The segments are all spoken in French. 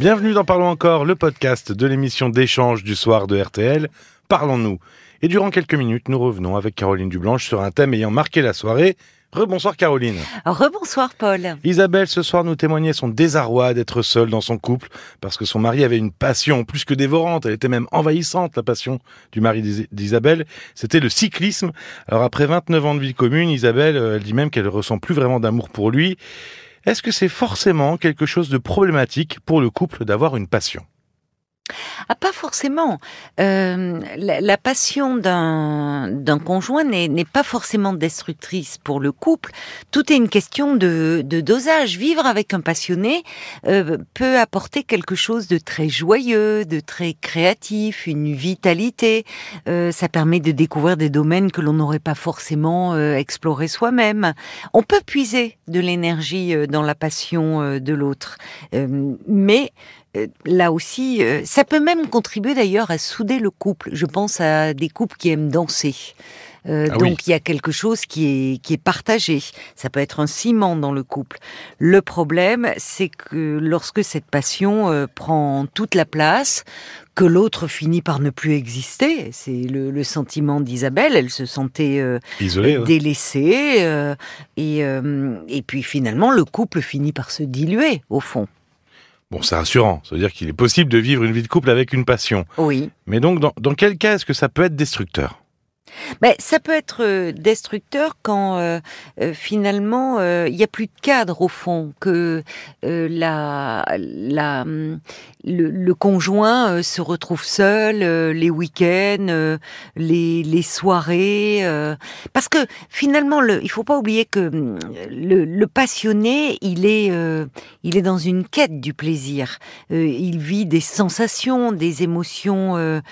Bienvenue dans Parlons encore, le podcast de l'émission d'échange du soir de RTL. Parlons-nous. Et durant quelques minutes, nous revenons avec Caroline Dublanche sur un thème ayant marqué la soirée. Rebonsoir Caroline. Rebonsoir Paul. Isabelle ce soir nous témoignait son désarroi d'être seule dans son couple parce que son mari avait une passion plus que dévorante, elle était même envahissante la passion du mari d'Isabelle, c'était le cyclisme. Alors après 29 ans de vie commune, Isabelle, euh, elle dit même qu'elle ressent plus vraiment d'amour pour lui. Est-ce que c'est forcément quelque chose de problématique pour le couple d'avoir une passion? Ah, pas forcément. Euh, la, passion d'un conjoint n'est pas forcément destructrice pour le couple. Tout est une question de, dosage. Vivre avec un passionné euh, peut apporter quelque chose de très joyeux, de très créatif, une vitalité. Euh, ça permet de découvrir des domaines que l'on n'aurait pas forcément exploré soi-même. On peut puiser de l'énergie dans la passion de l'autre, mais euh, là aussi, euh, ça peut même contribuer d'ailleurs à souder le couple. Je pense à des couples qui aiment danser. Euh, ah donc il y a quelque chose qui est qui est partagé. Ça peut être un ciment dans le couple. Le problème, c'est que lorsque cette passion prend toute la place, que l'autre finit par ne plus exister. C'est le, sentiment d'Isabelle. Elle se sentait Isolée, délaissée et et puis finalement le couple finit par se diluer au fond. Bon, c'est rassurant. Ça veut dire qu'il est possible de vivre une vie de couple avec une passion. Oui. Mais donc, dans, dans quel cas est-ce que ça peut être destructeur? Ben, ça peut être euh, destructeur quand euh, euh, finalement il n'y a plus de cadre au fond, que la, la, hum, le, conjoint se retrouve seul les week-ends, les, les soirées, parce que finalement le, il faut pas oublier que hum, le, le passionné il est il est dans une quête du plaisir, il vit des sensations, des émotions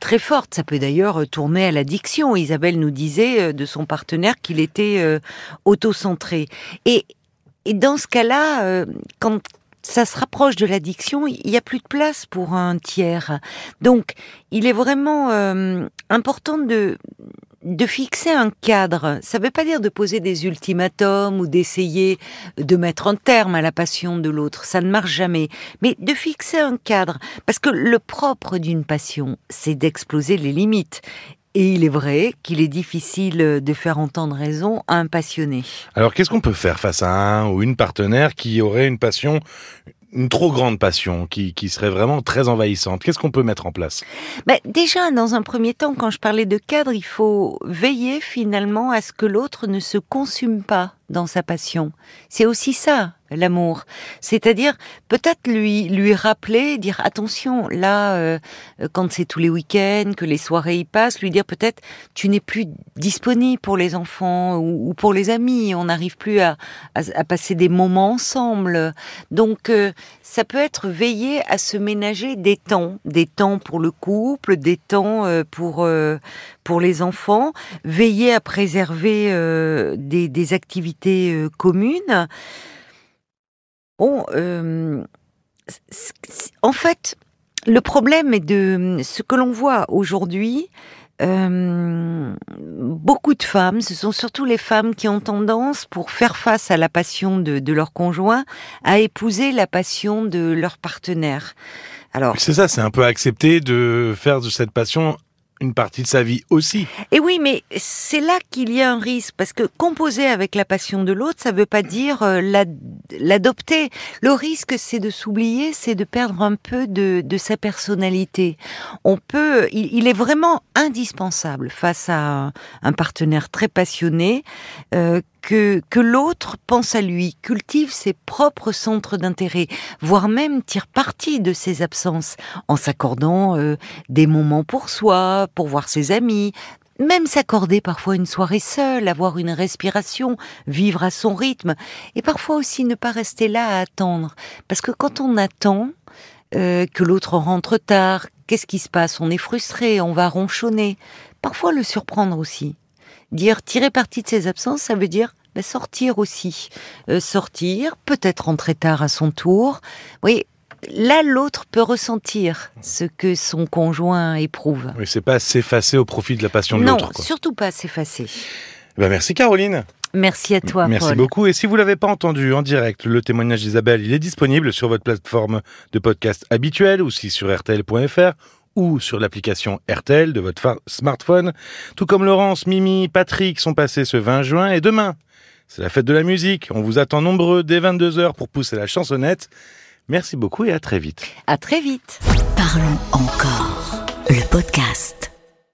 très fortes. Ça peut d'ailleurs tourner à l'addiction Isabelle nous disait euh, de son partenaire qu'il était euh, autocentré. Et, dans ce cas-là, euh, quand ça se rapproche de l'addiction, il n'y a plus de place pour un tiers. Donc, il est vraiment important de de fixer un cadre, ça ne veut pas dire de poser des ultimatums ou d'essayer de mettre un terme à la passion de l'autre, ça ne marche jamais, mais de fixer un cadre, parce que le propre d'une passion, c'est d'exploser les limites. Et il est vrai qu'il est difficile de faire entendre raison à un passionné. Alors qu'est-ce qu'on peut faire face à un ou une partenaire qui aurait une passion, une trop grande passion qui, qui serait vraiment très envahissante? Qu'est-ce qu'on peut mettre en place? Ben, Déjà, dans un premier temps, quand je parlais de cadre, il faut veiller finalement à ce que l'autre ne se consume pas dans sa passion. C'est aussi ça, l'amour. C'est-à-dire peut-être lui lui rappeler, dire attention, là, euh, quand c'est tous les week-ends, que les soirées y passent, lui dire peut-être tu n'es plus disponible pour les enfants ou, pour les amis, on n'arrive plus à, à, passer des moments ensemble. Donc euh, ça peut être veiller à se ménager des temps, des temps pour le couple, des temps euh, pour pour les enfants, veiller à préserver des, des activités euh, communes. Bon, euh, en fait, le problème est de ce que l'on voit aujourd'hui. Euh, beaucoup de femmes, ce sont surtout les femmes qui ont tendance, pour faire face à la passion de, de leur conjoint, à épouser la passion de leur partenaire. Alors, c'est ça, c'est un peu accepté de faire de cette passion une partie de sa vie aussi. Et oui, mais c'est là qu'il y a un risque, parce que composer avec la passion de l'autre, ça ne veut pas dire euh, l'adopter. Le risque, c'est de s'oublier, c'est de perdre un peu de, sa personnalité. On peut, il, est vraiment indispensable face à un, partenaire très passionné euh, que, que l'autre pense à lui, cultive ses propres centres d'intérêt, voire même tire parti de ses absences, en s'accordant euh, des moments pour soi, pour voir ses amis, même s'accorder parfois une soirée seule, avoir une respiration, vivre à son rythme, et parfois aussi ne pas rester là à attendre. Parce que quand on attend euh, que l'autre rentre tard, qu'est-ce qui se passe? On est frustré, on va ronchonner. Parfois le surprendre aussi. Dire tirer parti de ses absences, ça veut dire bah, sortir aussi. Euh, sortir, peut-être rentrer tard à son tour. Oui, là, l'autre peut ressentir ce que son conjoint éprouve. Oui, c'est pas s'effacer au profit de la passion de l'autre. Non, surtout pas s'effacer. Ben merci Caroline. Merci à toi. Merci Paul. beaucoup. Et si vous l'avez pas entendu en direct, le témoignage d'Isabelle, il est disponible sur votre plateforme de podcast habituelle ou si sur rtl.fr ou sur l'application RTL de votre smartphone. Tout comme Laurence, Mimi, Patrick sont passés ce 20 juin et demain, c'est la fête de la musique. On vous attend nombreux dès 22h pour pousser la chansonnette. Merci beaucoup et à très vite. À très vite. Parlons encore. Le podcast.